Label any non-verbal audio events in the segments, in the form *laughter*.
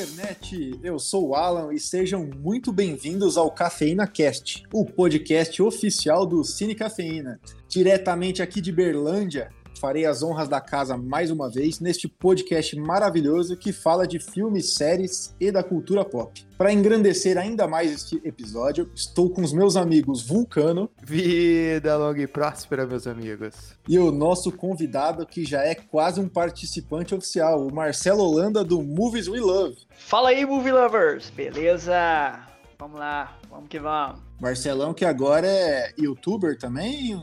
internet! Eu sou o Alan e sejam muito bem-vindos ao Cafeína Cast, o podcast oficial do Cine Cafeína. Diretamente aqui de Berlândia, farei as honras da casa mais uma vez neste podcast maravilhoso que fala de filmes, séries e da cultura pop. Para engrandecer ainda mais este episódio, estou com os meus amigos Vulcano. Vida longa e próspera, meus amigos. E o nosso convidado, que já é quase um participante oficial, o Marcelo Holanda do Movies We Love. Fala aí, Movie Lovers! Beleza? Vamos lá, vamos que vamos. Marcelão, que agora é youtuber também,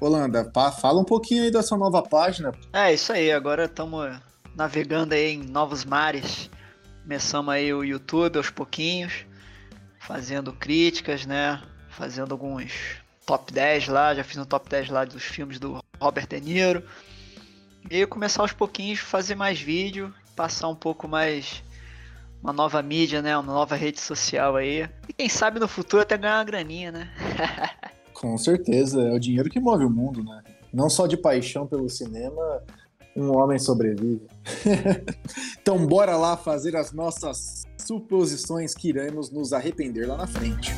Holanda, fala um pouquinho aí dessa nova página. É, isso aí, agora estamos navegando aí em novos mares. Começamos aí o YouTube aos pouquinhos, fazendo críticas, né? Fazendo alguns top 10 lá, já fiz um top 10 lá dos filmes do Robert De Niro. E começar aos pouquinhos, fazer mais vídeo, passar um pouco mais uma nova mídia, né? Uma nova rede social aí. E quem sabe no futuro até ganhar uma graninha, né? *laughs* Com certeza, é o dinheiro que move o mundo, né? Não só de paixão pelo cinema, um homem sobrevive. *laughs* então, bora lá fazer as nossas suposições que iremos nos arrepender lá na frente.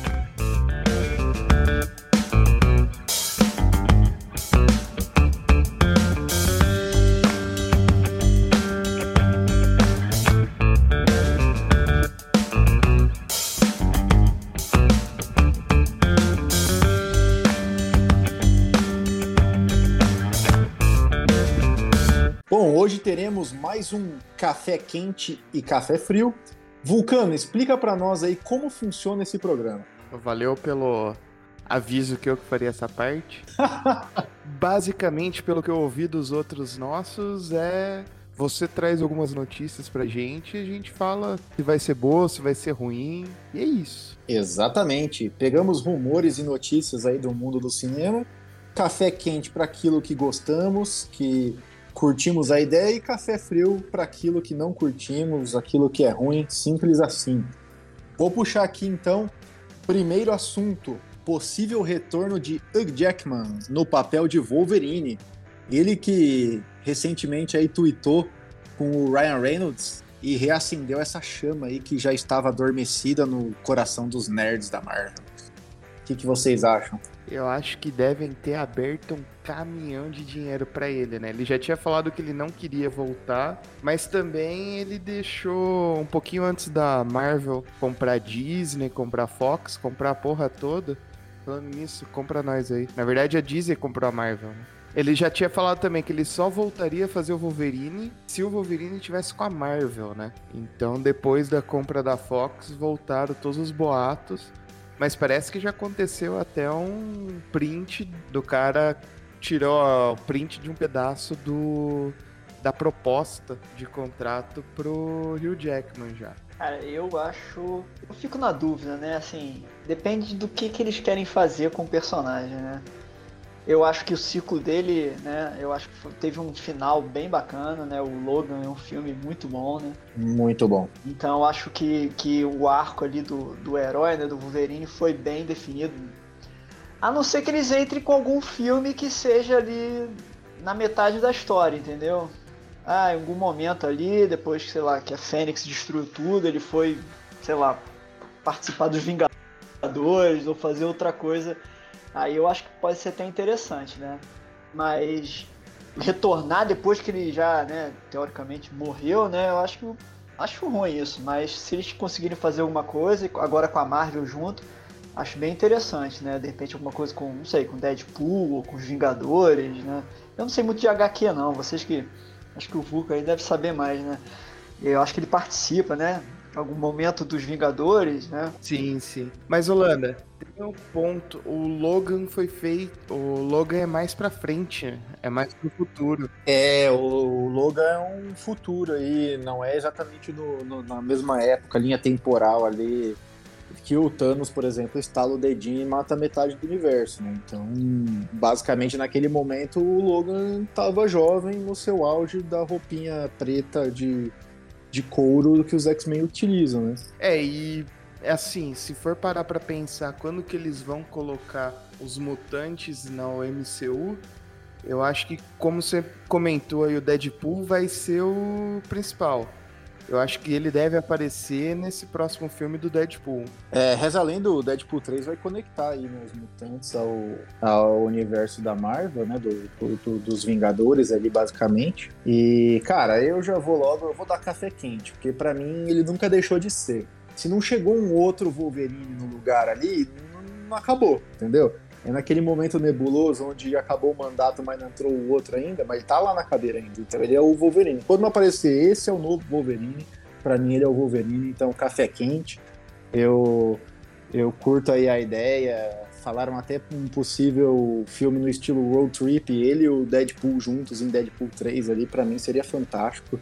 Teremos mais um café quente e café frio. Vulcano, explica para nós aí como funciona esse programa. Valeu pelo aviso que eu faria essa parte. *laughs* Basicamente, pelo que eu ouvi dos outros nossos, é você traz algumas notícias pra gente e a gente fala se vai ser boa, se vai ser ruim, e é isso. Exatamente. Pegamos rumores e notícias aí do mundo do cinema, café quente para aquilo que gostamos, que curtimos a ideia e café frio para aquilo que não curtimos, aquilo que é ruim, simples assim. Vou puxar aqui então, primeiro assunto, possível retorno de Hugh Jackman no papel de Wolverine. Ele que recentemente aí tweetou com o Ryan Reynolds e reacendeu essa chama aí que já estava adormecida no coração dos nerds da Marvel. O que, que vocês acham? Eu acho que devem ter aberto um caminhão de dinheiro para ele, né? Ele já tinha falado que ele não queria voltar, mas também ele deixou um pouquinho antes da Marvel comprar Disney, comprar Fox, comprar a porra toda. Falando nisso, compra nós aí. Na verdade, a Disney comprou a Marvel, né? Ele já tinha falado também que ele só voltaria a fazer o Wolverine se o Wolverine tivesse com a Marvel, né? Então, depois da compra da Fox, voltaram todos os boatos. Mas parece que já aconteceu até um print do cara tirou o print de um pedaço do da proposta de contrato pro Hugh Jackman já. Cara, eu acho. Eu fico na dúvida, né? Assim, depende do que, que eles querem fazer com o personagem, né? Eu acho que o ciclo dele, né? Eu acho que teve um final bem bacana, né? O Logan é um filme muito bom, né? Muito bom. Então eu acho que, que o arco ali do, do herói, né? Do Wolverine foi bem definido. A não ser que eles entrem com algum filme que seja ali na metade da história, entendeu? Ah, em algum momento ali, depois, sei lá, que a Fênix destruiu tudo, ele foi, sei lá, participar dos Vingadores ou fazer outra coisa Aí eu acho que pode ser até interessante, né? Mas retornar depois que ele já, né, teoricamente morreu, né? Eu acho que acho ruim isso, mas se eles conseguirem fazer alguma coisa agora com a Marvel junto, acho bem interessante, né? De repente alguma coisa com, não sei, com Deadpool ou com os Vingadores, né? Eu não sei muito de HQ não, vocês que acho que o Vulca aí deve saber mais, né? Eu acho que ele participa, né? algum momento dos Vingadores, né? Sim, sim. Mas Holanda, tem um ponto. O Logan foi feito. O Logan é mais pra frente, é mais pro futuro. É, o Logan é um futuro aí, não é exatamente no, no, na mesma época, linha temporal ali. Que o Thanos, por exemplo, estala o dedinho e mata metade do universo, né? Então, basicamente, naquele momento, o Logan tava jovem no seu auge da roupinha preta de de couro que os X-Men utilizam, né? É, e assim, se for parar para pensar quando que eles vão colocar os mutantes na MCU, eu acho que, como você comentou aí, o Deadpool vai ser o principal. Eu acho que ele deve aparecer nesse próximo filme do Deadpool. É, reza além do Deadpool 3 vai conectar aí né, os mutantes ao, ao universo da Marvel, né? Do, do, dos Vingadores ali, basicamente. E, cara, eu já vou logo, eu vou dar café quente, porque para mim ele nunca deixou de ser. Se não chegou um outro Wolverine no lugar ali, não, não acabou, entendeu? É naquele momento nebuloso onde acabou o mandato, mas não entrou o outro ainda, mas ele tá lá na cadeira ainda. Então ele é o Wolverine. Quando não aparecer esse é o novo Wolverine, para mim ele é o Wolverine, então café quente. Eu eu curto aí a ideia. Falaram até um possível filme no estilo road trip, ele e o Deadpool juntos em Deadpool 3 ali, para mim seria fantástico.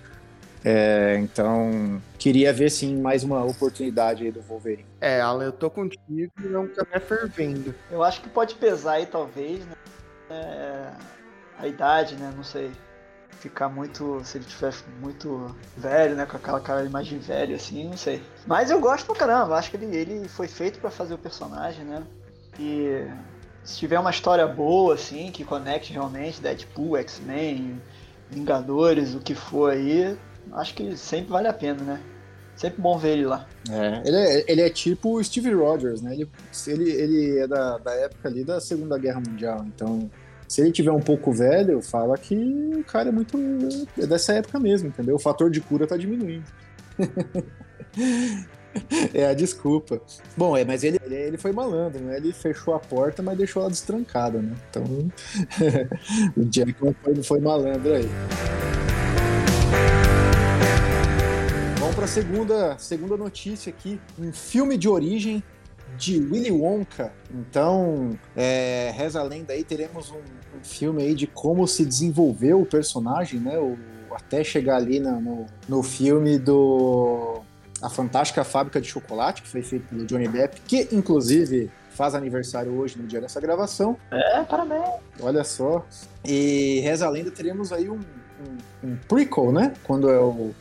É, então, queria ver sim mais uma oportunidade aí do Wolverine. É, Alan, eu tô contigo e é um café fervendo. Eu acho que pode pesar aí, talvez, né? É, a idade, né? Não sei. Ficar muito. Se ele tiver muito velho, né? Com aquela cara de imagem velha, assim, não sei. Mas eu gosto pra caramba. Acho que ele, ele foi feito para fazer o personagem, né? E se tiver uma história boa, assim, que conecte realmente Deadpool, X-Men, Vingadores, o que for aí, acho que sempre vale a pena, né? Sempre bom ver ele lá. É, ele é, ele é tipo o Steve Rogers, né? Ele, ele, ele é da, da época ali da Segunda Guerra Mundial, então se ele tiver um pouco velho, fala que o cara é muito. é dessa época mesmo, entendeu? O fator de cura tá diminuindo. *laughs* é a desculpa. Bom, é, mas ele, ele foi malandro, né? Ele fechou a porta, mas deixou ela destrancada, né? Então, *laughs* o Jackman foi, foi malandro aí. Para a segunda, segunda notícia aqui. Um filme de origem de Willy Wonka. Então, é, reza a lenda aí, teremos um, um, filme aí de como se desenvolveu o personagem, né? O, até chegar ali na, no, no filme do A Fantástica Fábrica de Chocolate, que foi feito pelo Johnny Depp, que inclusive faz aniversário hoje no dia dessa gravação. É, parabéns! Olha só. E reza a lenda, teremos aí um, um, um prequel, né? Quando é o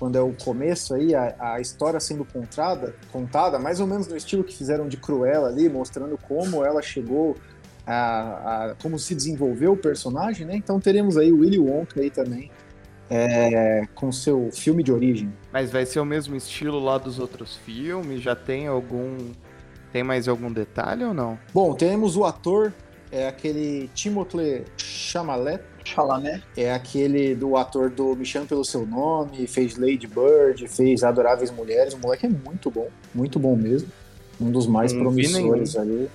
quando é o começo aí, a, a, história sendo contada, contada, mais ou menos no estilo que fizeram de Cruella ali, mostrando como ela chegou a, a como se desenvolveu o personagem, né? Então teremos aí o Willy Wonka aí também, é, com seu filme de origem. Mas vai ser o mesmo estilo lá dos outros filmes? Já tem algum. Tem mais algum detalhe ou não? Bom, temos o ator, é aquele Timothée Chalamet, Chalamet. É aquele do ator do Me Chame Pelo Seu Nome, fez Lady Bird, fez Adoráveis Mulheres. O moleque é muito bom, muito bom mesmo. Um dos mais não promissores ali.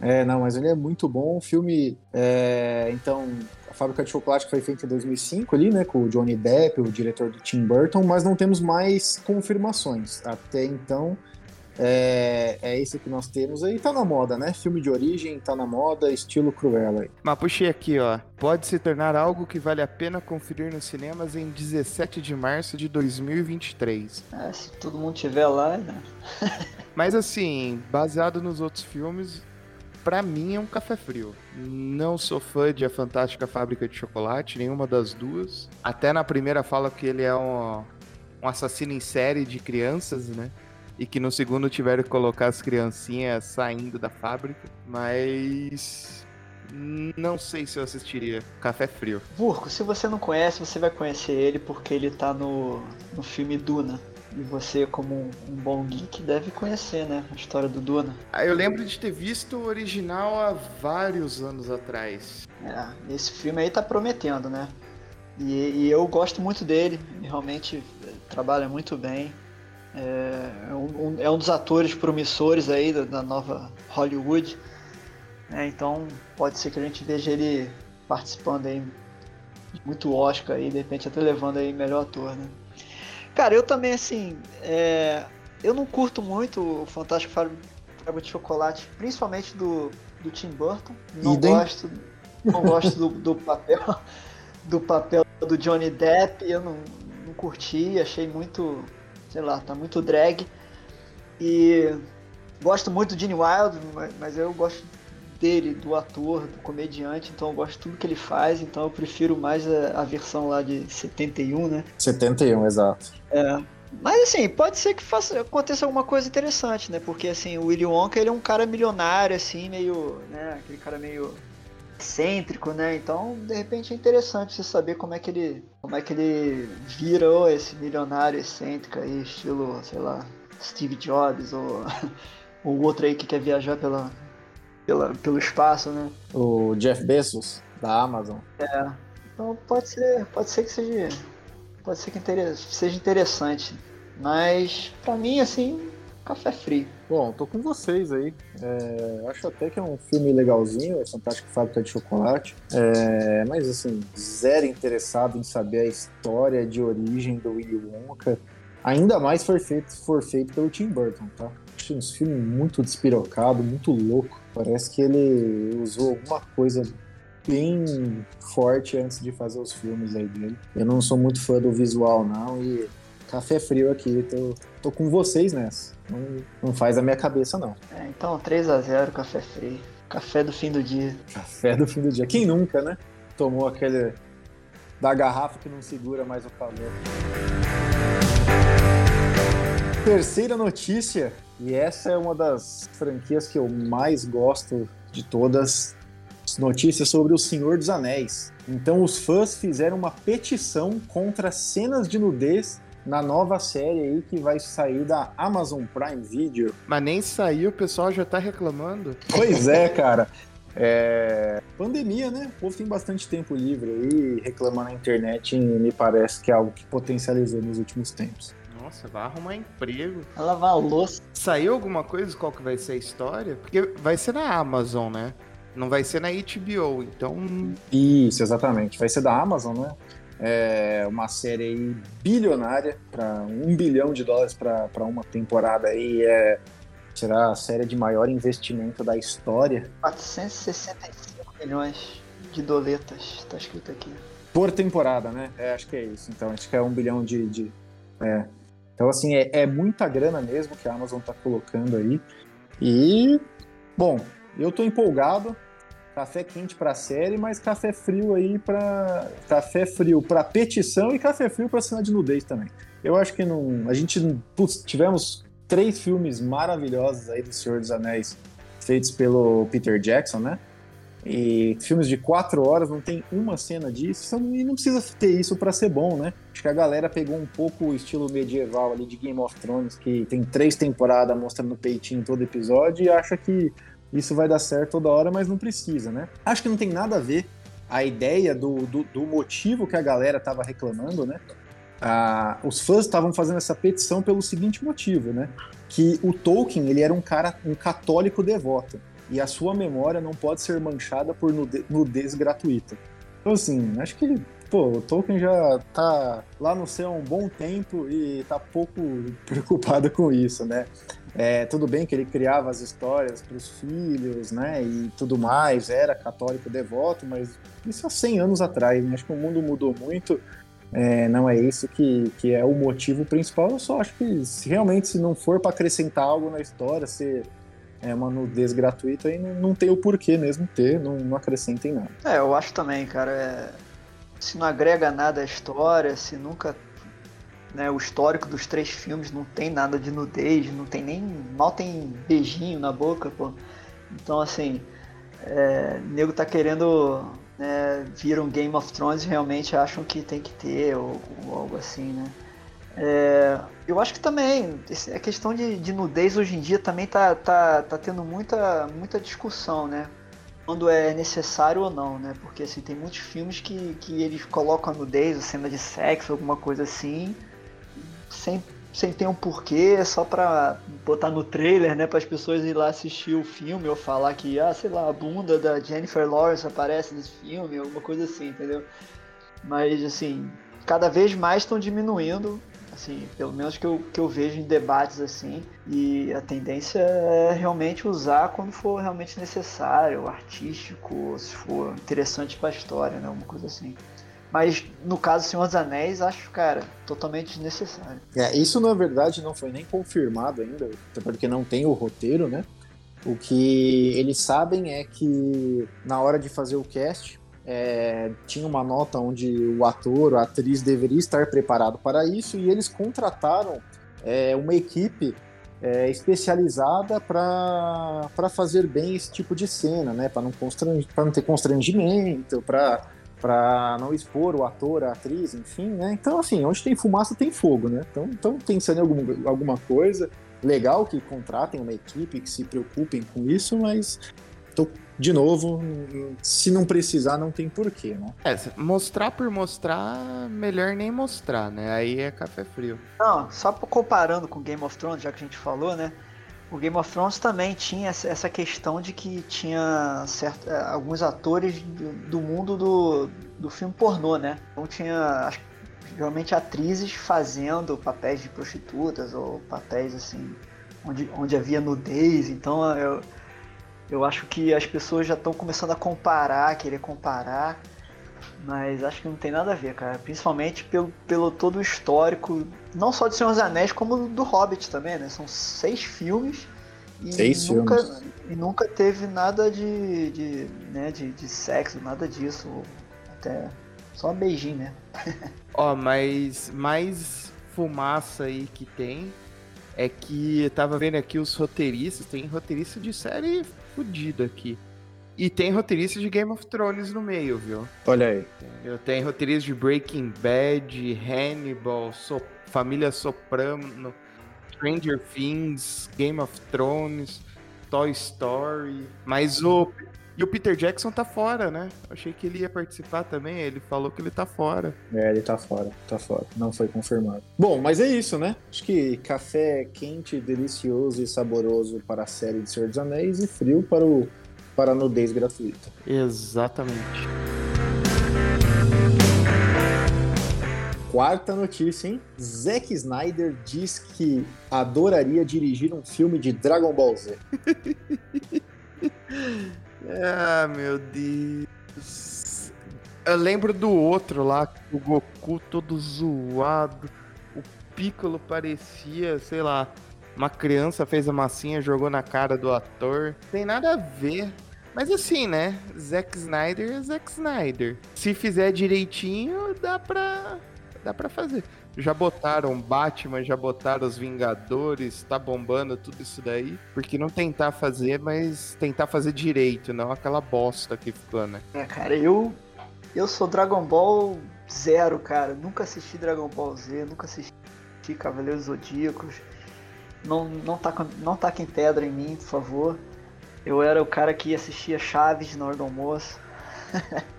É, não, mas ele é muito bom. O filme, é, então, a Fábrica de Chocolate foi feita em 2005 ali, né, com o Johnny Depp, o diretor do Tim Burton, mas não temos mais confirmações. Até então, é, é isso que nós temos aí. Tá na moda, né? Filme de origem, tá na moda, estilo Cruella aí. Mas puxei aqui, ó. Pode se tornar algo que vale a pena conferir nos cinemas em 17 de março de 2023. É, se todo mundo tiver lá, né? *laughs* Mas assim, baseado nos outros filmes, para mim é um café frio. Não sou fã de A Fantástica Fábrica de Chocolate, nenhuma das duas. Até na primeira fala que ele é um, um assassino em série de crianças, né? E que no segundo tiveram que colocar as criancinhas saindo da fábrica, mas não sei se eu assistiria Café Frio. Burco, se você não conhece, você vai conhecer ele porque ele tá no, no filme Duna. E você, como um, um bom geek, deve conhecer, né? A história do Duna. Ah, eu lembro de ter visto o original há vários anos atrás. É, esse filme aí tá prometendo, né? E, e eu gosto muito dele, ele realmente trabalha muito bem. É, é, um, é um dos atores promissores aí da, da nova Hollywood. É, então pode ser que a gente veja ele participando aí de muito Oscar e de repente até levando aí melhor ator, né? Cara, eu também assim, é, eu não curto muito o Fantástico Fábrica de Chocolate, principalmente do, do Tim Burton. Não gosto, não gosto do, do, papel do papel do Johnny Depp. Eu não, não curti, achei muito sei lá, tá muito drag. E gosto muito do Gene Wild, mas eu gosto dele, do ator, do comediante, então eu gosto de tudo que ele faz, então eu prefiro mais a, a versão lá de 71, né? 71, exato. É. Mas assim, pode ser que faça, aconteça alguma coisa interessante, né? Porque assim, o Willy Wonka ele é um cara milionário, assim, meio. né? Aquele cara meio excêntrico, né? Então, de repente é interessante você saber como é que ele, como é que ele virou esse milionário excêntrico aí, estilo, sei lá, Steve Jobs ou *laughs* o outro aí que quer viajar pela, pela, pelo espaço, né? O Jeff Bezos, da Amazon. É. Então pode ser, pode ser que seja. Pode ser que seja interessante. Mas, para mim, assim, café frio. Bom, tô com vocês aí. É, acho até que é um filme legalzinho, é Fantástico Fábrica de Chocolate. É, mas, assim, zero interessado em saber a história de origem do Willy Wonka. Ainda mais for feito, for feito pelo Tim Burton, tá? Acho um filme muito despirocado, muito louco. Parece que ele usou alguma coisa bem forte antes de fazer os filmes aí dele. Eu não sou muito fã do visual, não, e café frio aqui, tô, tô com vocês nessa. Não, não faz a minha cabeça, não. É, então 3 a 0 café frio. Café do fim do dia. Café do fim do dia. Quem nunca, né? Tomou aquele da garrafa que não segura mais o calor. Terceira notícia, e essa é uma das franquias que eu mais gosto de todas, notícias sobre o Senhor dos Anéis. Então os fãs fizeram uma petição contra cenas de nudez na nova série aí que vai sair da Amazon Prime Video. Mas nem saiu, o pessoal já tá reclamando. Pois é, *laughs* cara. É... Pandemia, né? O povo tem bastante tempo livre aí, reclamar na internet me parece que é algo que potencializou nos últimos tempos. Nossa, vai arrumar emprego. Vai lavar a louça. Saiu alguma coisa qual que vai ser a história? Porque vai ser na Amazon, né? Não vai ser na HBO, então. Isso, exatamente. Vai ser da Amazon, né? É uma série aí bilionária, para um bilhão de dólares para uma temporada aí. É, será a série de maior investimento da história. 465 milhões de doletas, tá escrito aqui. Por temporada, né? É, acho que é isso. Então, acho que é um bilhão de. de é. Então, assim, é, é muita grana mesmo que a Amazon tá colocando aí. E, bom, eu tô empolgado. Café quente para série, mas café frio aí para café frio para petição e café frio para cena de nudez também. Eu acho que não, a gente putz, tivemos três filmes maravilhosos aí do Senhor dos Anéis feitos pelo Peter Jackson, né? E filmes de quatro horas não tem uma cena disso, e não precisa ter isso para ser bom, né? Acho que a galera pegou um pouco o estilo medieval ali de Game of Thrones, que tem três temporadas mostrando peitinho todo episódio, e acha que isso vai dar certo toda hora, mas não precisa, né? Acho que não tem nada a ver a ideia do, do, do motivo que a galera estava reclamando, né? Ah, os fãs estavam fazendo essa petição pelo seguinte motivo, né? Que o Tolkien ele era um cara, um católico devoto e a sua memória não pode ser manchada por nudez gratuita. Então assim, acho que pô, o Tolkien já tá lá no céu há um bom tempo e tá pouco *laughs* preocupado com isso, né? É, tudo bem que ele criava as histórias para os filhos, né, e tudo mais, era católico devoto, mas isso há 100 anos atrás, né? acho que o mundo mudou muito, é, não é isso que, que é o motivo principal, eu só acho que se, realmente se não for para acrescentar algo na história, se é uma nudez gratuita, aí não, não tem o porquê mesmo ter, não, não acrescentem nada. É, eu acho também, cara, é... se não agrega nada à história, se nunca né, o histórico dos três filmes não tem nada de nudez, não tem nem. mal tem beijinho na boca, pô. Então, assim, é, o nego tá querendo né, vir um Game of Thrones e realmente acham que tem que ter, ou, ou algo assim, né? É, eu acho que também, a questão de, de, nudez hoje em dia também tá, tá, tá tendo muita, muita discussão, né? Quando é necessário ou não, né? Porque assim, tem muitos filmes que, que eles colocam nudez, cena de sexo, alguma coisa assim, sem, sem ter um porquê, só pra botar no trailer, né? Para as pessoas ir lá assistir o filme ou falar que, ah, sei lá, a bunda da Jennifer Lawrence aparece nesse filme, alguma coisa assim, entendeu? Mas, assim, cada vez mais estão diminuindo, assim, pelo menos que eu, que eu vejo em debates assim, e a tendência é realmente usar quando for realmente necessário, artístico, se for interessante para a história, né? Uma coisa assim. Mas no caso Senhor dos Anéis, acho, cara, totalmente desnecessário. É, isso na verdade não foi nem confirmado ainda, porque não tem o roteiro, né? O que eles sabem é que na hora de fazer o cast, é, tinha uma nota onde o ator, a atriz deveria estar preparado para isso e eles contrataram é, uma equipe é, especializada para fazer bem esse tipo de cena, né? Para não, não ter constrangimento, para não expor o ator, a atriz, enfim, né? Então, assim, onde tem fumaça tem fogo, né? Então, estão pensando em alguma, alguma coisa. Legal que contratem uma equipe que se preocupem com isso, mas tô, de novo, se não precisar, não tem porquê, né? É, mostrar por mostrar, melhor nem mostrar, né? Aí é café frio. Não, só comparando com Game of Thrones, já que a gente falou, né? O Game of Thrones também tinha essa questão de que tinha certo, é, alguns atores do, mundo do, do filme pornô, né? Então tinha geralmente atrizes fazendo papéis de prostitutas ou papéis assim onde, onde havia nudez. Então eu, eu acho que as pessoas já estão começando a comparar, querer comparar, mas acho que não tem nada a ver, cara. Principalmente pelo, pelo todo o histórico não só de Senhor dos Anéis, como do Hobbit também, né? São seis filmes e seis nunca, filmes. E nunca teve nada de, de, né, de, de sexo, nada disso. Até só um beijinho, né? *laughs* Ó, mas mais fumaça aí que tem é que eu tava vendo aqui os roteiristas, tem roteirista de série fodida aqui. E tem roteirista de Game of Thrones no meio, viu? Olha aí. Eu tenho roteirista de Breaking Bad, Hannibal, so Família Soprano, Stranger Things, Game of Thrones, Toy Story. Mas o. E o Peter Jackson tá fora, né? Achei que ele ia participar também. Ele falou que ele tá fora. É, ele tá fora, tá fora. Não foi confirmado. Bom, mas é isso, né? Acho que café quente, delicioso e saboroso para a série de Senhor dos Anéis e frio para o para a nudez gratuita. Exatamente. Quarta notícia, hein? Zack Snyder diz que adoraria dirigir um filme de Dragon Ball Z. *laughs* ah, meu Deus. Eu lembro do outro lá, o Goku todo zoado. O Piccolo parecia, sei lá, uma criança fez a massinha, jogou na cara do ator. Tem nada a ver. Mas assim, né? Zack Snyder é Zack Snyder. Se fizer direitinho, dá pra dá para fazer. Já botaram Batman, já botaram os Vingadores, tá bombando tudo isso daí. Porque não tentar fazer, mas tentar fazer direito, não aquela bosta que ficou, né? É, cara, eu. Eu sou Dragon Ball zero, cara. Nunca assisti Dragon Ball Z, nunca assisti Cavaleiros Zodíacos. Não, não, tá, não tá em pedra em mim, por favor. Eu era o cara que assistia Chaves na hora do almoço. *laughs*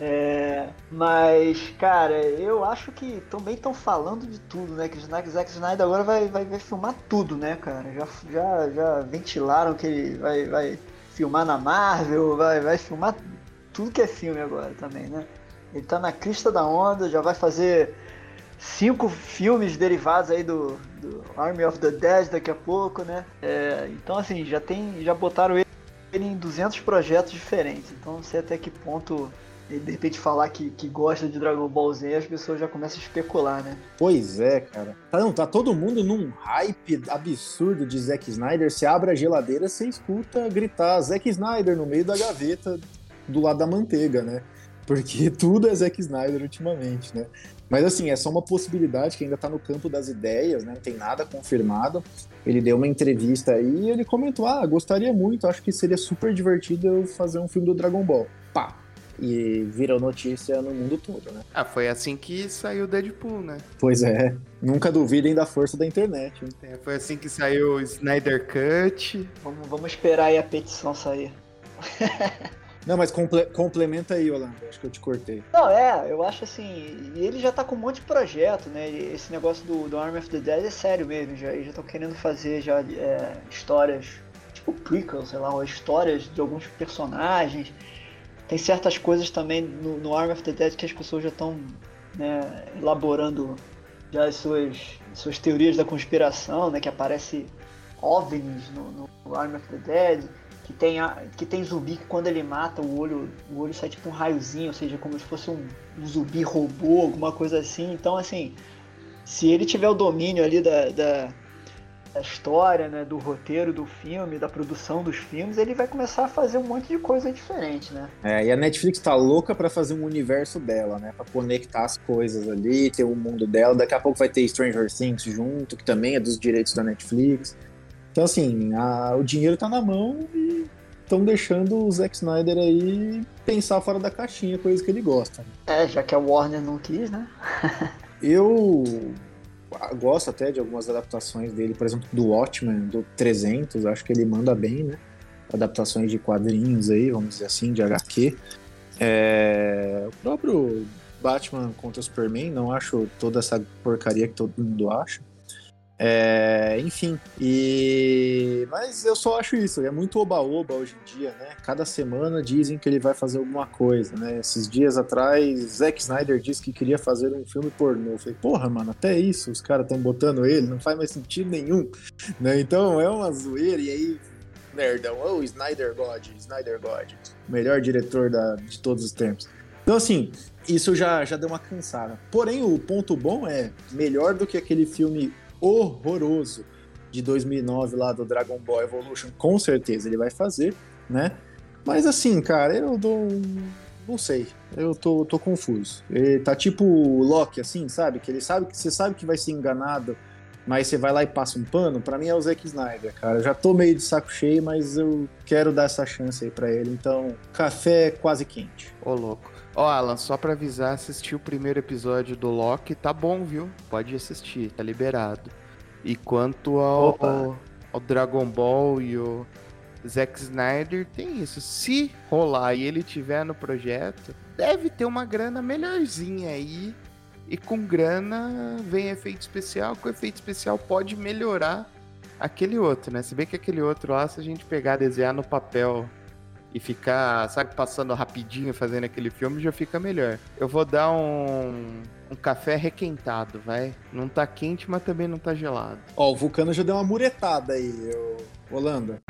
É, mas, cara, eu acho que também estão falando de tudo, né? Que o Zack Snyder agora vai, vai, vai filmar tudo, né, cara? Já, já, já ventilaram que ele vai, vai filmar na Marvel, vai, vai filmar tudo que é filme agora também, né? Ele tá na crista da onda, já vai fazer cinco filmes derivados aí do, do Army of the Dead daqui a pouco, né? É, então, assim, já tem, já botaram ele em 200 projetos diferentes. Então, não sei até que ponto de repente falar que, que gosta de Dragon Ball Z, as pessoas já começam a especular, né? Pois é, cara. Tá, não, tá todo mundo num hype absurdo de Zack Snyder. Você abre a geladeira, você escuta gritar Zack Snyder no meio da gaveta do lado da manteiga, né? Porque *laughs* tudo é Zack Snyder ultimamente, né? Mas assim, é só uma possibilidade que ainda tá no campo das ideias, né? Não tem nada confirmado. Ele deu uma entrevista aí e ele comentou: Ah, gostaria muito, acho que seria super divertido eu fazer um filme do Dragon Ball. Pá, e virou notícia no mundo todo, né? Ah, foi assim que saiu Deadpool, né? Pois é. Nunca duvidem da força da internet. É, foi assim que saiu o Snyder Cut. Vamos, vamos esperar aí a petição sair. *laughs* Não, mas comple complementa aí, Orlando. Acho que eu te cortei. Não, é, eu acho assim. E ele já tá com um monte de projeto, né? Esse negócio do, do Army of the Dead é sério mesmo. Já, já estão querendo fazer já é, histórias, tipo prequels, sei lá, histórias de alguns personagens. Tem certas coisas também no, no Arm of the Dead que as pessoas já estão né, elaborando já as suas, suas teorias da conspiração, né? Que aparece OVNIs no, no Arm of the Dead, que tem, a, que tem zumbi que quando ele mata o olho, o olho sai tipo um raiozinho, ou seja, como se fosse um, um zumbi robô, alguma coisa assim. Então, assim, se ele tiver o domínio ali da, da da história, né, do roteiro do filme, da produção dos filmes, ele vai começar a fazer um monte de coisa diferente, né? É, e a Netflix tá louca para fazer um universo dela, né? Pra conectar as coisas ali, ter o um mundo dela. Daqui a pouco vai ter Stranger Things junto, que também é dos direitos da Netflix. Então, assim, a, o dinheiro tá na mão e estão deixando o Zack Snyder aí pensar fora da caixinha, coisa que ele gosta. É, já que a Warner não quis, né? *laughs* Eu gosto até de algumas adaptações dele, por exemplo, do Watchmen, do 300, acho que ele manda bem, né? Adaptações de quadrinhos aí, vamos dizer assim, de HQ. É... O próprio Batman contra o Superman, não acho toda essa porcaria que todo mundo acha. É, enfim, e mas eu só acho isso, é muito oba-oba hoje em dia, né? Cada semana dizem que ele vai fazer alguma coisa, né? Esses dias atrás, Zack Snyder disse que queria fazer um filme pornô. Eu falei, porra, mano, até isso os caras estão botando ele, não faz mais sentido nenhum, né? Então é uma zoeira, e aí, nerdão, oh, Snyder God, Snyder God, melhor diretor da, de todos os tempos. Então, assim, isso já, já deu uma cansada. Porém, o ponto bom é melhor do que aquele filme horroroso de 2009 lá do Dragon Ball Evolution, com certeza ele vai fazer, né? Mas assim, cara, eu dou não sei, eu tô, tô confuso. Ele tá tipo o Loki, assim, sabe? Que ele sabe que você sabe que vai ser enganado, mas você vai lá e passa um pano. Para mim é o Zack Snyder, cara. Eu já tô meio de saco cheio, mas eu quero dar essa chance aí para ele. Então, café quase quente. Ô, louco. Ó, Alan, só pra avisar, assistir o primeiro episódio do Loki, tá bom, viu? Pode assistir, tá liberado. E quanto ao, ao Dragon Ball e o Zack Snyder, tem isso. Se rolar e ele tiver no projeto, deve ter uma grana melhorzinha aí. E com grana vem efeito especial, com efeito especial pode melhorar aquele outro, né? Se bem que aquele outro lá, se a gente pegar, desenhar no papel e ficar, sabe, passando rapidinho fazendo aquele filme, já fica melhor. Eu vou dar um, um café requentado, vai. Não tá quente, mas também não tá gelado. Ó, o Vulcano já deu uma muretada aí, Holanda.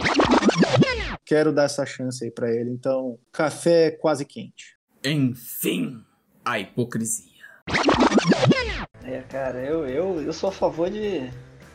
Quero dar essa chance aí para ele, então, café quase quente. Enfim, a hipocrisia. É, cara, eu, eu, eu sou a favor de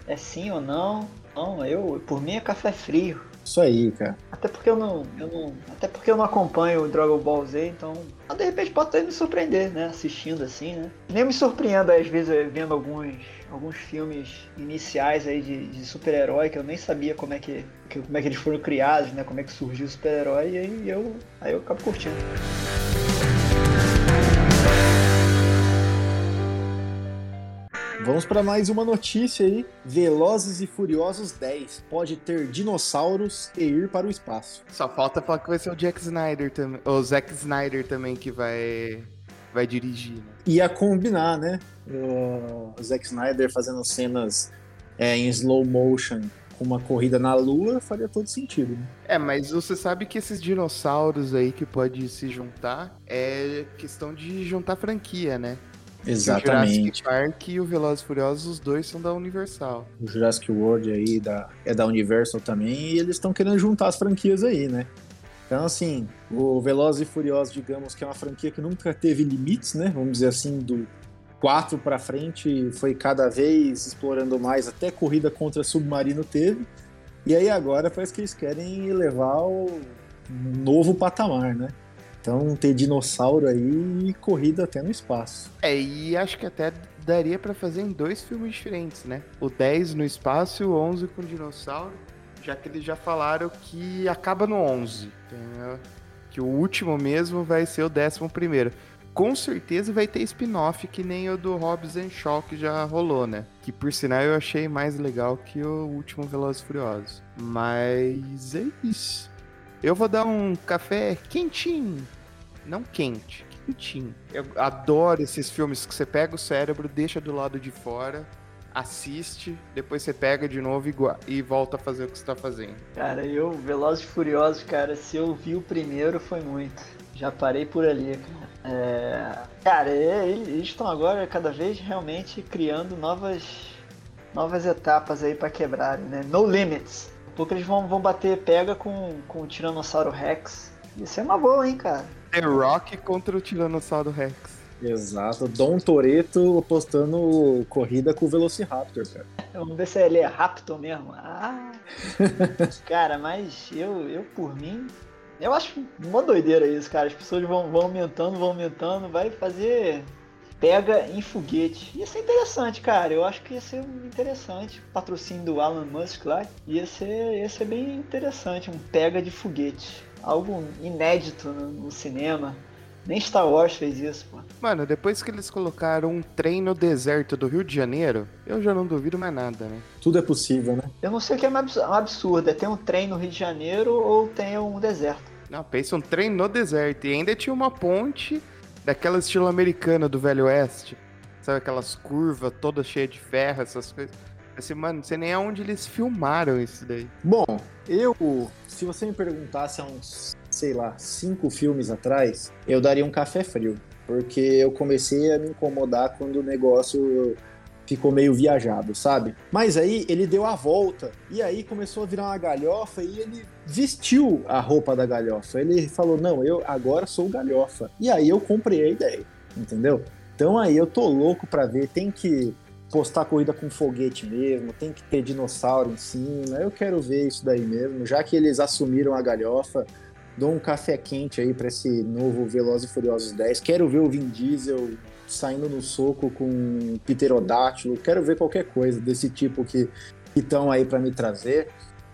é sim ou não. Não, eu, por mim é café frio. Isso aí, cara. Até porque eu não, eu não, até porque eu não acompanho o Dragon Ball Z, então, de repente pode até me surpreender, né, assistindo assim, né? Nem me surpreenda às vezes vendo alguns, alguns filmes iniciais aí de, de super-herói que eu nem sabia como é que, que, como é que eles foram criados, né, como é que surgiu o super-herói e aí eu, aí eu acabo curtindo. Vamos para mais uma notícia aí. Velozes e Furiosos 10 pode ter dinossauros e ir para o espaço. Só falta falar que vai ser o Jack Snyder também, o Zack Snyder também que vai vai dirigir. Né? Ia combinar, né? O Zack Snyder fazendo cenas é, em slow motion com uma corrida na Lua faria todo sentido. Né? É, mas você sabe que esses dinossauros aí que pode se juntar é questão de juntar franquia, né? Exatamente. O Jurassic Park e o Velozes Furiosos, os dois são da Universal. O Jurassic World aí da, é da Universal também, e eles estão querendo juntar as franquias aí, né? Então, assim, o Velozes e Furiosos, digamos que é uma franquia que nunca teve limites, né? Vamos dizer assim, do 4 para frente foi cada vez explorando mais, até corrida contra submarino teve. E aí agora parece que eles querem elevar o novo patamar, né? Então ter dinossauro aí e corrida até no espaço. É, e acho que até daria para fazer em dois filmes diferentes, né? O 10 no espaço e o 11 com dinossauro, já que eles já falaram que acaba no 11, entendeu? Que o último mesmo vai ser o décimo primeiro. Com certeza vai ter spin-off que nem o do Hobbs and Shaw que já rolou, né? Que por sinal eu achei mais legal que o último Velozes Furiosos. Mas é isso. Eu vou dar um café quentinho não quente, quentinho. Eu adoro esses filmes que você pega o cérebro, deixa do lado de fora, assiste, depois você pega de novo e, e volta a fazer o que você tá fazendo. Cara, eu, Velozes e Furiosos, cara, se eu vi o primeiro foi muito. Já parei por ali, cara. É... Cara, eles estão agora cada vez realmente criando novas novas etapas aí para quebrarem, né? No Limits. Porque eles vão, vão bater pega com, com o Tiranossauro Rex. Isso é uma boa, hein, cara. The Rock contra o Tiranossauro Rex. Exato. Dom Toreto postando corrida com o Velociraptor, cara. Vamos ver se ele é Raptor mesmo. Ah. *laughs* cara, mas eu, eu por mim, eu acho uma doideira isso, cara. As pessoas vão, vão aumentando, vão aumentando, vai fazer pega em foguete. Ia ser interessante, cara. Eu acho que ia ser interessante. Patrocínio do Alan Musk lá. Ia ser, ia ser bem interessante. Um pega de foguete. Algo inédito no, cinema. Nem Star Wars fez isso, pô. Mano, depois que eles colocaram um trem no deserto do Rio de Janeiro, eu já não duvido mais nada, né? Tudo é possível, né? Eu não sei o que é mais absurdo. É ter um trem no Rio de Janeiro ou ter um deserto. Não, pensa um trem no deserto. E ainda tinha uma ponte daquela estilo americana do Velho Oeste. Sabe aquelas curvas todas cheias de ferro, essas coisas. Assim, mano, sei nem aonde eles filmaram isso daí. Bom, eu, se você me perguntasse há uns sei lá, cinco filmes atrás, eu daria um café frio. Porque eu comecei a me incomodar quando o negócio ficou meio viajado, sabe? Mas aí ele deu a volta e aí começou a virar uma galhofa e ele vestiu a roupa da galhofa. Ele falou: "Não, eu agora sou galhofa". E aí eu comprei a ideia, entendeu? Então aí eu tô louco para ver, tem que postar corrida com foguete mesmo, tem que ter dinossauro em cima. Eu quero ver isso daí mesmo, já que eles assumiram a galhofa dou um café quente aí para esse novo Velozes e Furiosos 10. Quero ver o Vin Diesel saindo no soco com pterodátilo. Quero ver qualquer coisa desse tipo que estão aí para me trazer.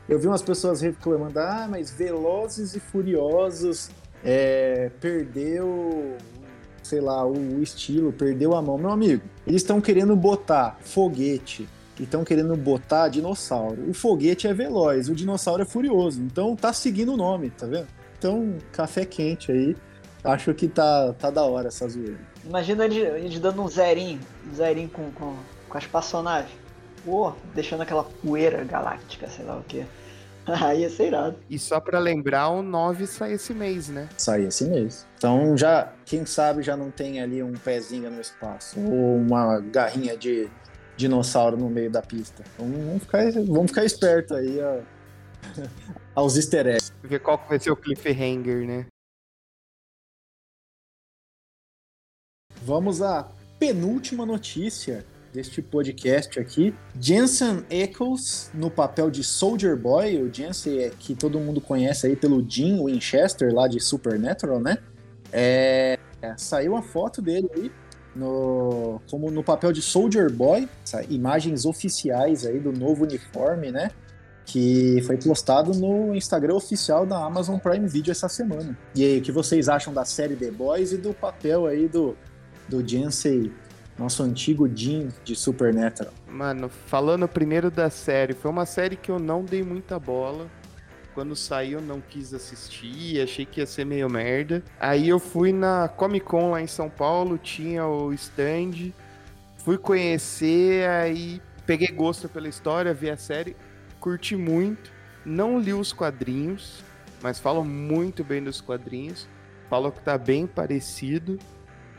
Eu vi umas pessoas reclamando, ah, mas Velozes e Furiosos é, perdeu, sei lá, o, estilo, perdeu a mão. Meu amigo, eles estão querendo botar foguete, e estão querendo botar dinossauro. O foguete é veloz, o dinossauro é furioso. Então tá seguindo o nome, tá vendo? Então, café quente aí. Acho que tá, tá da hora essa zoeira. Imagina eles, dando um zerinho, um zerinho com, com, com as personagens. Pô, deixando aquela poeira galáctica, sei lá o que. *laughs* Aí ia ser irado. E só pra lembrar, o 9 sai esse mês, né? Sai esse mês. Então já, quem sabe já não tem ali um pezinho no espaço. Ou uma garrinha de dinossauro no meio da pista. Então vamos ficar, vamos ficar esperto aí, ó *laughs* aos easter eggs. Ver qual que vai ser o cliffhanger, né? Vamos à penúltima notícia deste podcast aqui. Jensen Ackles no papel de Soldier Boy. O Jensen é que todo mundo conhece aí pelo Jim Winchester lá de Supernatural, né? É, saiu a foto dele aí no, como no papel de Soldier Boy, imagens oficiais aí do novo uniforme, né? que foi postado no Instagram oficial da Amazon Prime Video essa semana. E aí, o que vocês acham da série The Boys e do papel aí do, do Jensei, nosso antigo Jim de Supernatural? Mano, falando primeiro da série, foi uma série que eu não dei muita bola. Quando saiu, não quis assistir, achei que ia ser meio merda. Aí eu fui na Comic Con lá em São Paulo, tinha o stand, fui conhecer, aí peguei gosto pela história, vi a série curti muito. Não li os quadrinhos, mas falam muito bem dos quadrinhos. Falam que tá bem parecido.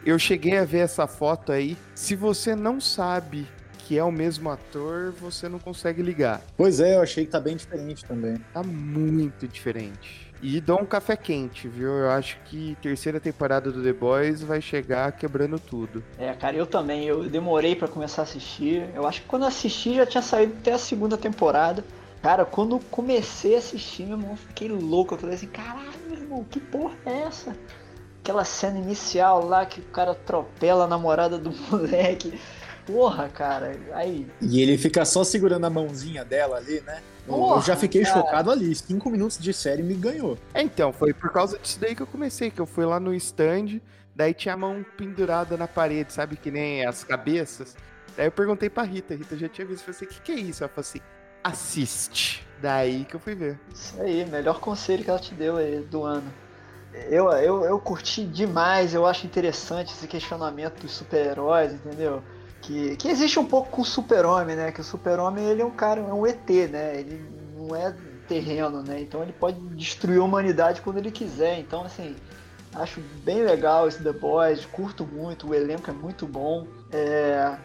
Eu cheguei a ver essa foto aí. Se você não sabe que é o mesmo ator, você não consegue ligar. Pois é, eu achei que tá bem diferente também. Tá muito diferente. E dou um café quente, viu? Eu acho que terceira temporada do The Boys vai chegar quebrando tudo. É, cara, eu também. Eu demorei para começar a assistir. Eu acho que quando assisti já tinha saído até a segunda temporada. Cara, quando comecei a assistir, meu irmão, fiquei louco. Eu falei assim, caralho, meu irmão, que porra é essa? Aquela cena inicial lá que o cara atropela a namorada do *laughs* moleque. Porra, cara, aí. E ele fica só segurando a mãozinha dela ali, né? Porra, eu já fiquei cara. chocado ali. Cinco minutos de série me ganhou. É, então, foi por causa disso daí que eu comecei, que eu fui lá no stand, daí tinha a mão pendurada na parede, sabe? Que nem as cabeças. Daí eu perguntei pra Rita, a Rita já tinha visto, eu falei assim, o que, que é isso? Ela falou assim, assiste. Daí que eu fui ver. Isso aí, melhor conselho que ela te deu aí do ano. Eu, eu, eu curti demais, eu acho interessante esse questionamento dos super-heróis, entendeu? que, que existe um pouco com o super-homem, né? Que o super-homem ele é um cara, é um ET, né? Ele não é terreno, né? Então ele pode destruir a humanidade quando ele quiser. Então, assim, acho bem legal esse The Boys, curto muito, o elenco é muito bom. É...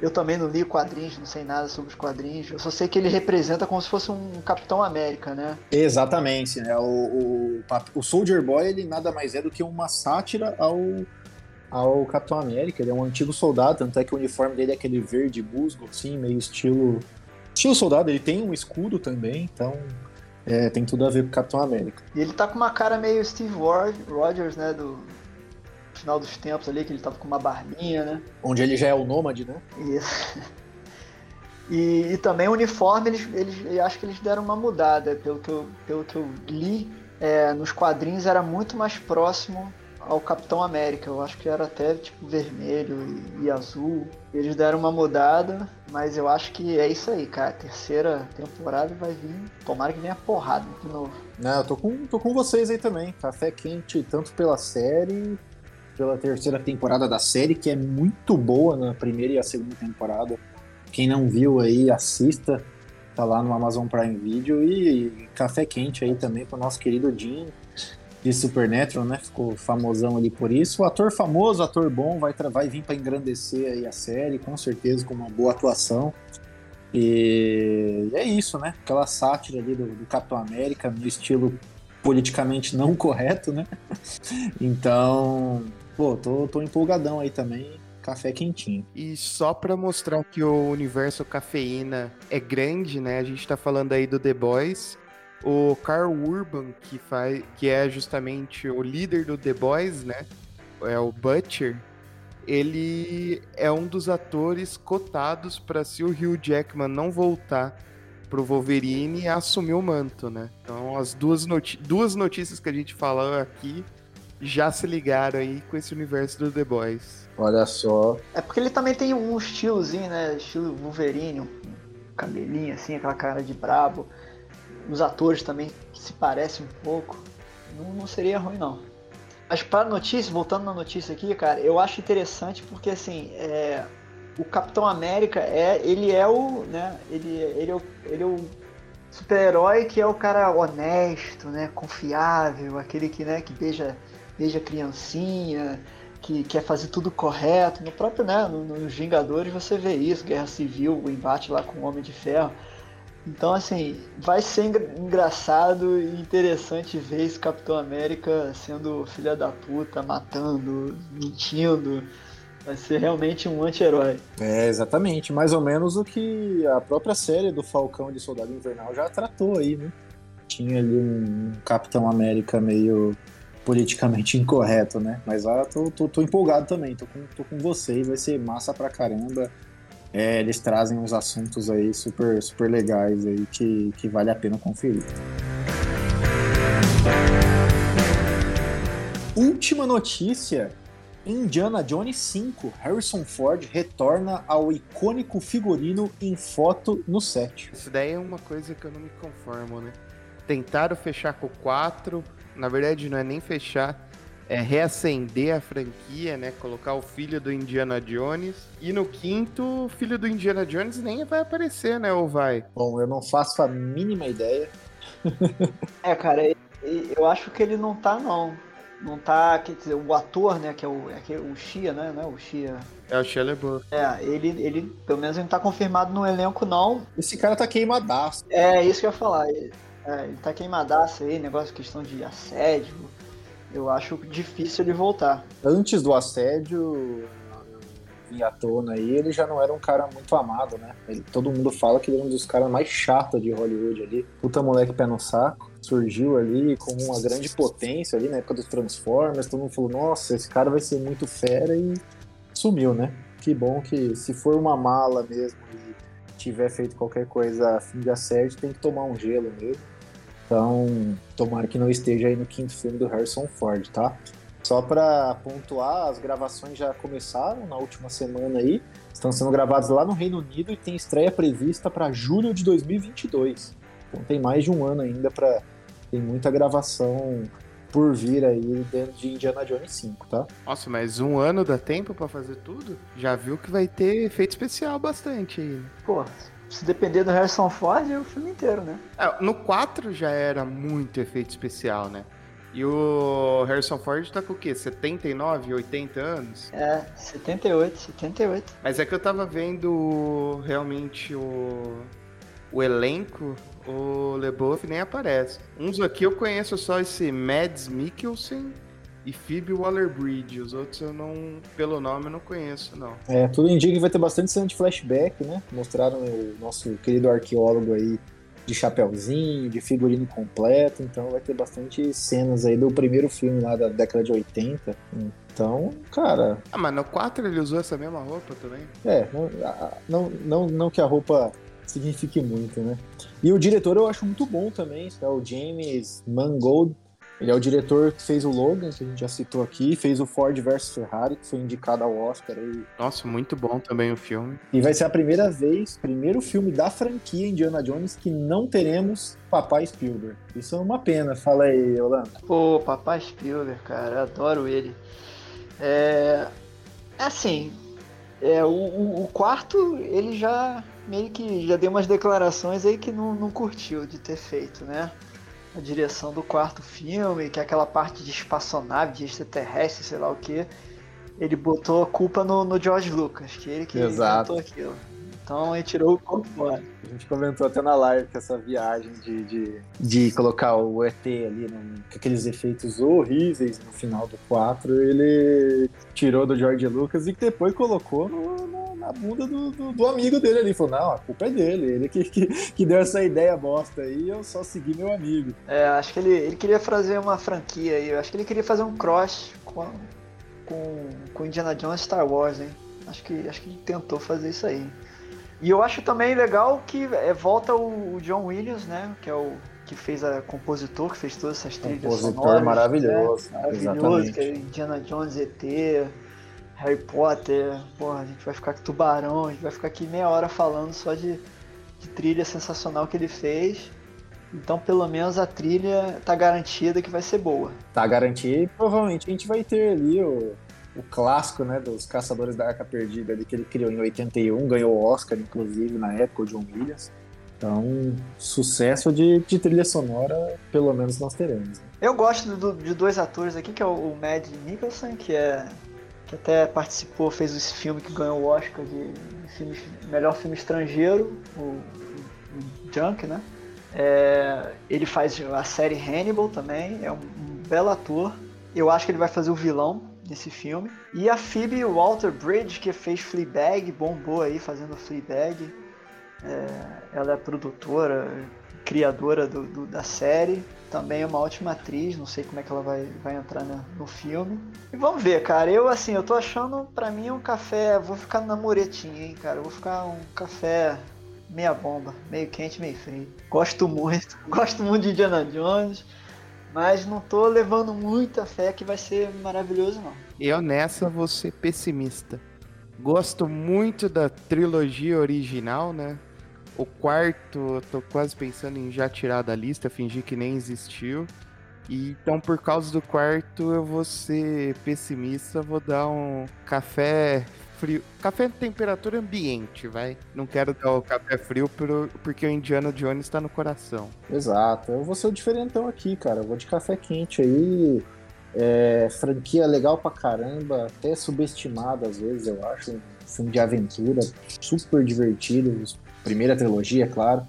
Eu também não li quadrinhos, não sei nada sobre os quadrinhos. Eu só sei que ele representa como se fosse um Capitão América, né? Exatamente, né? O, o, o Soldier Boy ele nada mais é do que uma sátira ao ao Capitão América. Ele é um antigo soldado, tanto é que o uniforme dele é aquele verde musgo, assim, meio estilo. Estilo soldado, ele tem um escudo também, então é, tem tudo a ver com o Capitão América. E ele tá com uma cara meio Steve Rogers, né? Do final dos tempos ali, que ele tava com uma barbinha, né? Onde ele já é o nômade, né? Isso. *laughs* E, e, também o uniforme, eles, eles, eu acho que eles deram uma mudada. Pelo que eu, pelo que eu li, é, nos quadrinhos era muito mais próximo ao Capitão América. Eu acho que era até tipo vermelho e, e, azul. Eles deram uma mudada, mas eu acho que é isso aí, cara. A terceira temporada vai vir. Tomara que venha porrada de novo. Não, eu tô com, tô com vocês aí também. Café quente, tanto pela série, pela terceira temporada da série, que é muito boa na primeira e a segunda temporada. Quem não viu aí, assista. Tá lá no Amazon Prime Video. E, café quente aí também com o nosso querido Jim de Supernatural, né? Ficou famosão ali por isso. O ator famoso, ator bom, vai, vai vir para engrandecer aí a série, com certeza, com uma boa atuação. E é isso, né? Aquela sátira ali do, do Capitão América, no estilo politicamente não correto, né? *laughs* Então, pô, tô, tô empolgadão aí também café quentinho. E só para mostrar que o universo cafeína é grande, né? A gente tá falando aí do The Boys. O Carl Urban, que, faz, que é justamente o líder do The Boys, né? É o Butcher. Ele é um dos atores cotados para se o Hugh Jackman não voltar pro Wolverine assumir o manto, né? Então as duas, duas notícias que a gente falou aqui já se ligaram aí com esse universo do The Boys. Olha só. É porque ele também tem um estilozinho, né? Estilo Wolverine, um cabelinho assim, aquela cara de brabo. Os atores também se parecem um pouco. Não, não seria ruim, não. Mas para a notícia, voltando na notícia aqui, cara, eu acho interessante porque assim, é, o Capitão América é, ele é o, né, ele, ele é o, ele é o super-herói que é o cara honesto, né, confiável, aquele que, né, que beija desde a criancinha, que quer fazer tudo correto. No próprio, né, nos Vingadores você vê isso, Guerra Civil, o embate lá com o Homem de Ferro. Então, assim, vai ser engraçado e interessante ver esse Capitão América sendo filha da puta, matando, mentindo. Vai ser realmente um anti-herói. É, exatamente. Mais ou menos o que a própria série do Falcão de Soldado Invernal já tratou aí, né? Tinha ali um Capitão América meio politicamente *laughs* incorreto, né? Mas ah, tô, tô, tô empolgado também, tô com, tô com vocês, vai ser massa pra caramba. É, eles trazem uns assuntos aí super, super legais aí que, que vale a pena conferir. Última notícia: Indiana Jones 5. Harrison Ford retorna ao icônico figurino em foto no set. Isso daí é uma coisa que eu não me conformo, né? Tentaram fechar com o 4, na verdade não é nem fechar, é reacender a franquia, né? Colocar o filho do Indiana Jones. E no quinto, o filho do Indiana Jones nem vai aparecer, né? Ou vai? Bom, eu não faço a mínima ideia. *laughs* é, cara, eu acho que ele não tá, não. Não tá, quer dizer, o ator, né, que é o, é é o Xia, né, não é o Xia... É o Shia LaBeouf. É, ele, ele, pelo menos ele não tá confirmado no elenco, não. Esse cara tá queimadaço. É, isso que eu ia falar. Ele, é, ele tá queimadaço aí, negócio, questão de assédio. Eu acho difícil ele voltar. Antes do assédio vir à tona aí, ele já não era um cara muito amado, né? Ele, todo mundo fala que ele é um dos caras mais chatos de Hollywood ali. Puta moleque pé no saco. Surgiu ali como uma grande potência ali na época dos Transformers. Todo mundo falou, nossa, esse cara vai ser muito fera e sumiu, né? Que bom que se for uma mala mesmo e tiver feito qualquer coisa a fim de assédio, tem que tomar um gelo mesmo. Então, tomara que não esteja aí no quinto filme do Harrison Ford, tá? Só para pontuar, as gravações já começaram na última semana aí. Estão sendo gravadas lá no Reino Unido e tem estreia prevista para julho de 2022. Então tem mais de um ano ainda para tem muita gravação por vir aí dentro de Indiana Jones 5, tá? Nossa, mas um ano dá tempo para fazer tudo? Já viu que vai ter efeito especial bastante aí. Pô, se depender do Harrison Ford, é o filme inteiro, né? É, no 4 já era muito efeito especial, né? E o Harrison Ford tá com o quê? 79, 80 anos? É, 78, 78. Mas é que eu tava vendo realmente o, o elenco, o LeBouf nem aparece. Uns aqui eu conheço só esse Mads Mikkelsen e Phoebe Waller-Bridge. Os outros eu não, pelo nome, eu não conheço, não. É, tudo indica que vai ter bastante cena de flashback, né? Mostraram o nosso querido arqueólogo aí de chapéuzinho, de figurino completo, então vai ter bastante cenas aí do primeiro filme lá da década de 80. Então, cara. Ah, mas no 4 ele usou essa mesma roupa também? É, não, não, não que a roupa signifique muito, né? E o diretor eu acho muito bom também, é o James Mangold. Ele é o diretor que fez o Logan, que a gente já citou aqui, fez o Ford vs Ferrari, que foi indicado ao Oscar. Aí. Nossa, muito bom também o filme. E vai ser a primeira vez, primeiro filme da franquia Indiana Jones que não teremos Papai Spielberg. Isso é uma pena, fala aí, Orlando. Pô, Papai Spielberg, cara, adoro ele. É, é assim, é, o, o, o, quarto, ele já meio que já deu umas declarações aí que não, não curtiu de ter feito, né? A direção do quarto filme, que é aquela parte de espaçonave, de extraterrestre, sei lá o que. Ele botou a culpa no, no George Lucas, que ele que Exato. inventou aquilo. Então ele tirou o corpo fora. A gente comentou até na live que essa viagem de, de, de colocar o ET ali no, com aqueles efeitos horríveis no final do 4, ele tirou do George Lucas e depois colocou no, no, na bunda do, do, do, amigo dele ali. Falou, não, a culpa é dele, ele que, que, que deu essa ideia bosta aí, eu só segui meu amigo. É, acho que ele, ele queria fazer uma franquia aí, acho que ele queria fazer um cross com, com, com Indiana Jones Star Wars, hein? Acho que, acho que ele tentou fazer isso aí. E eu acho também legal que é, volta o, o, John Williams, né? Que é o que fez a compositor, que fez todas essas trilhas compositor sonoras. maravilhoso. Né? Maravilhoso, que é Indiana Jones, ET, Harry Potter. Porra, a gente vai ficar com Tubarão, a gente vai ficar aqui meia hora falando só de, de trilha sensacional que ele fez. Então, pelo menos a trilha tá garantida que vai ser boa. Tá garantida e provavelmente a gente vai ter ali o o clássico, né, dos Caçadores da Arca Perdida, ali, que ele criou em 81, ganhou o Oscar, inclusive, na época, o John Williams. Então, sucesso de, de trilha sonora, pelo menos nós teremos. Né? Eu gosto do, de dois atores aqui, que é o, Mad Nicholson, que é que até participou, fez esse filme que ganhou o Oscar de, de filme, melhor filme estrangeiro, o, o Junk, né? É, ele faz a série Hannibal também, é um, um belo ator. Eu acho que ele vai fazer o vilão nesse filme. E a Phoebe Walter-Bridge, que fez Fleabag, bombou aí fazendo Fleabag. É, ela é produtora, criadora do, do, da série. Também é uma ótima atriz, não sei como é que ela vai, vai entrar no filme. E vamos ver, cara. Eu, assim, eu tô achando, pra mim, um café... Vou ficar na muretinha, hein, cara. vou ficar um café meia bomba, meio quente, meio frio. Gosto muito. *laughs* Gosto muito de Indiana Jones. Mas não tô levando muita fé que vai ser maravilhoso, não. Eu nessa vou ser pessimista. Gosto muito da trilogia original, né? O quarto, eu tô quase pensando em já tirar da lista, fingir que nem existiu. E, então, por causa do quarto, eu vou ser pessimista, vou dar um café frio. Café de temperatura ambiente, vai. Não quero dar o café frio pro, porque o Indiana Jones está no coração. Exato. Eu vou ser o diferentão aqui, cara. Eu vou de café quente aí. É, franquia legal pra caramba, até subestimada às vezes, eu acho. Um filme de aventura, super divertido. Primeira trilogia, é claro.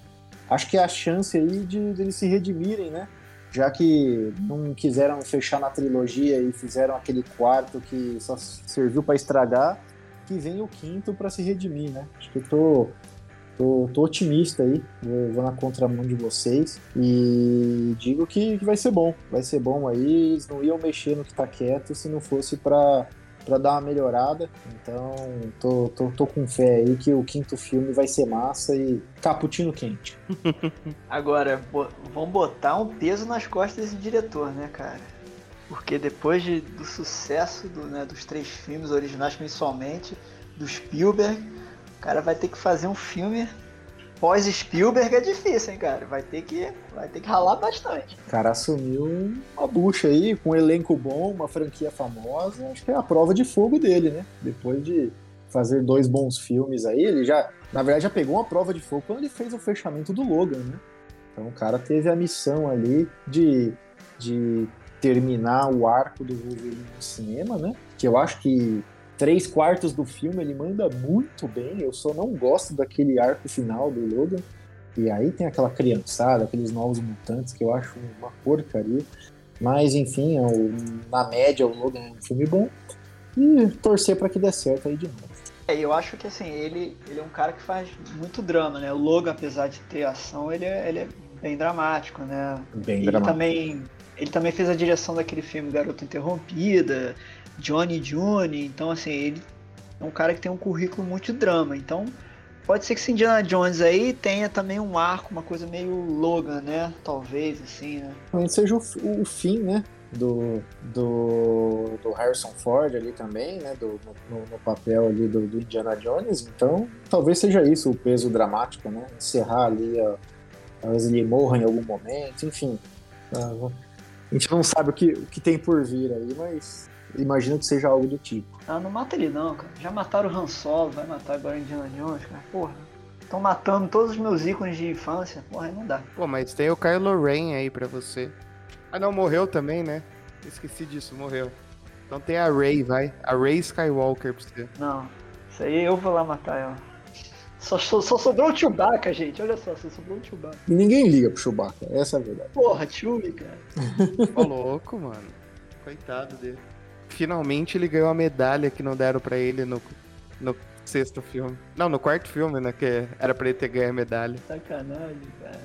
Acho que é a chance aí de, de eles se redimirem, né? já que não quiseram fechar na trilogia e fizeram aquele quarto que só serviu para estragar, que vem o quinto para se redimir, né? Acho que eu tô, tô, tô otimista aí, vou, vou, na contramão de vocês e digo que, que, vai ser bom, vai ser bom aí. Eles não iam mexer no que tá quieto se não fosse para para dar uma melhorada. Então, tô, tô, tô com fé aí que o quinto filme vai ser massa e cappuccino quente. *laughs* Agora, vamos botar um peso nas costas desse diretor, né, cara? Porque depois de, do sucesso do, né, dos três filmes originais, principalmente, do Spielberg, o cara vai ter que fazer um filme pós-Spielberg é difícil, hein, cara? Vai ter que, vai ter que ralar bastante. O cara assumiu uma bucha aí, com um elenco bom, uma franquia famosa. Acho que é a prova de fogo dele, né? Depois de fazer dois bons filmes aí, ele já, na verdade, já pegou uma prova de fogo quando ele fez o fechamento do Logan, né? Então o cara teve a missão ali de, de terminar o arco do Wolverine no cinema, né? Que eu acho que três quartos do filme ele manda muito bem. Eu só não gosto daquele arco final do Logan. E aí tem aquela criançada, aqueles novos mutantes que eu acho uma porcaria. Mas, enfim, é na média, o Logan é um filme bom. E torcer para que dê certo aí de novo. É, eu acho que assim, ele, ele é um cara que faz muito drama, né? O Logan, apesar de ter ação, ele é, ele é bem dramático, né? Bem ele dramático. também ele também fez a direção daquele filme Garota Interrompida, Johnny June, então assim, ele é um cara que tem um currículo muito drama, então pode ser que esse Indiana Jones aí tenha também um arco, uma coisa meio Logan, né? Talvez, assim, né? Talvez seja o, o fim, né? Do, do, do Harrison Ford ali também, né? Do, no, no papel ali do, do Indiana Jones. Então, talvez seja isso o peso dramático, né? Encerrar ali, ó, talvez ele morra em algum momento, enfim. A gente não sabe o que, o que tem por vir aí, mas imagino que seja algo do tipo. Ah, não mata ele não, cara. Já mataram o Han Solo, vai matar agora o Indiana Jones, cara. Porra. Estão matando todos os meus ícones de infância. Porra, aí não dá. Pô, mas tem o Kylo Ren aí pra você. Ah, não, morreu também, né? Esqueci disso, morreu. Então tem a Rey, vai. A Rey Skywalker pra você. Não. Isso aí eu vou lá matar ela. Só, só, só sobrou o Chewbacca, gente. Olha só, só sobrou o Chewbacca. E ninguém liga pro Chewbacca, essa é a verdade. Porra, Chewie, cara. *laughs* Ô, louco, mano. Coitado dele. Finalmente ele ganhou a medalha que não deram pra ele no, no sexto filme. Não, no quarto filme, né? Que era pra ele ter ganho a medalha. Sacanagem, cara.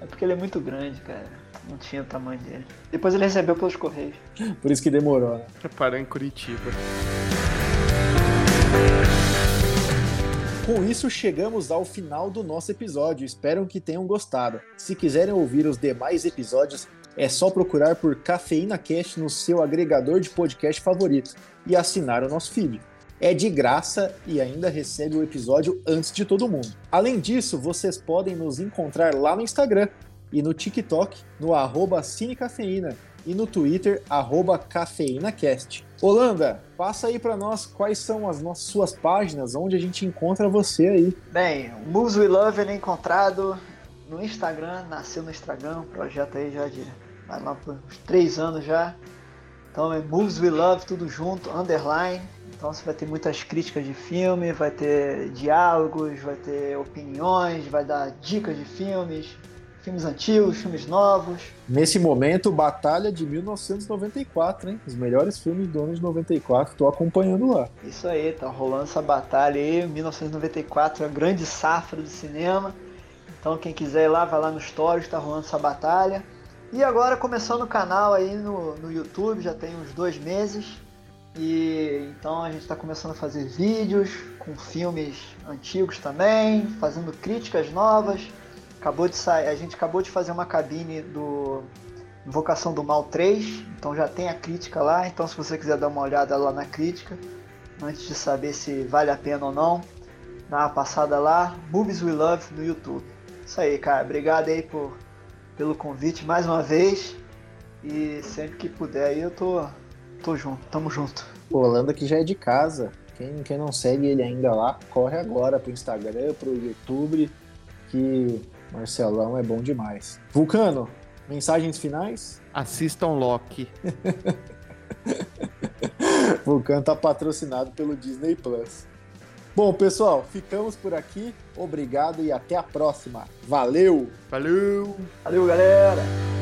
É porque ele é muito grande, cara. Não tinha o tamanho dele. Depois ele recebeu pelos Correios. Por isso que demorou, né? Parou em Curitiba. Com isso, chegamos ao final do nosso episódio. Espero que tenham gostado. Se quiserem ouvir os demais episódios, é só procurar por Cafeína Cast no seu agregador de podcast favorito e assinar o nosso feed. É de graça e ainda recebe o episódio antes de todo mundo. Além disso, vocês podem nos encontrar lá no Instagram e no TikTok, no arroba Cinecafeína e no Twitter, arroba CafeínaCast. Holanda, passa aí pra nós quais são as nossas suas páginas, onde a gente encontra você aí. Bem, o Moves We Love é encontrado no Instagram, nasceu no Instagram, projeto aí já de vai lá por uns três anos já. Então é Moves We Love, tudo junto, underline. Então você vai ter muitas críticas de filme, vai ter diálogos, vai ter opiniões, vai dar dicas de filmes, filmes antigos, filmes novos. Nesse momento, Batalha de 1994, hein? Os melhores filmes do ano de 94, tô acompanhando lá. Isso aí, tá rolando essa batalha aí, 1994, a grande safra do cinema. Então quem quiser ir lá, vai lá no Stories, tá rolando essa batalha. E agora começando o canal aí no, no YouTube, já tem uns dois meses. E então a gente está começando a fazer vídeos com filmes antigos também, fazendo críticas novas. Acabou de sair, a gente acabou de fazer uma cabine do Invocação do Mal 3, então já tem a crítica lá. Então se você quiser dar uma olhada lá na crítica, antes de saber se vale a pena ou não, dá uma passada lá, Movies We Love no YouTube. Isso aí, cara. Obrigado aí por, pelo convite mais uma vez. E sempre que puder aí eu tô, tô junto, tamo junto. O Holanda que já é de casa. Quem, quem não segue ele ainda lá, corre agora pro Instagram, pro YouTube, que Marcelão é bom demais. Vulcano, mensagens finais? Assistam Loki. *laughs* Vulcano tá patrocinado pelo Disney Plus. Bom, pessoal, ficamos por aqui. Obrigado e até a próxima. Valeu! Valeu! Valeu, galera!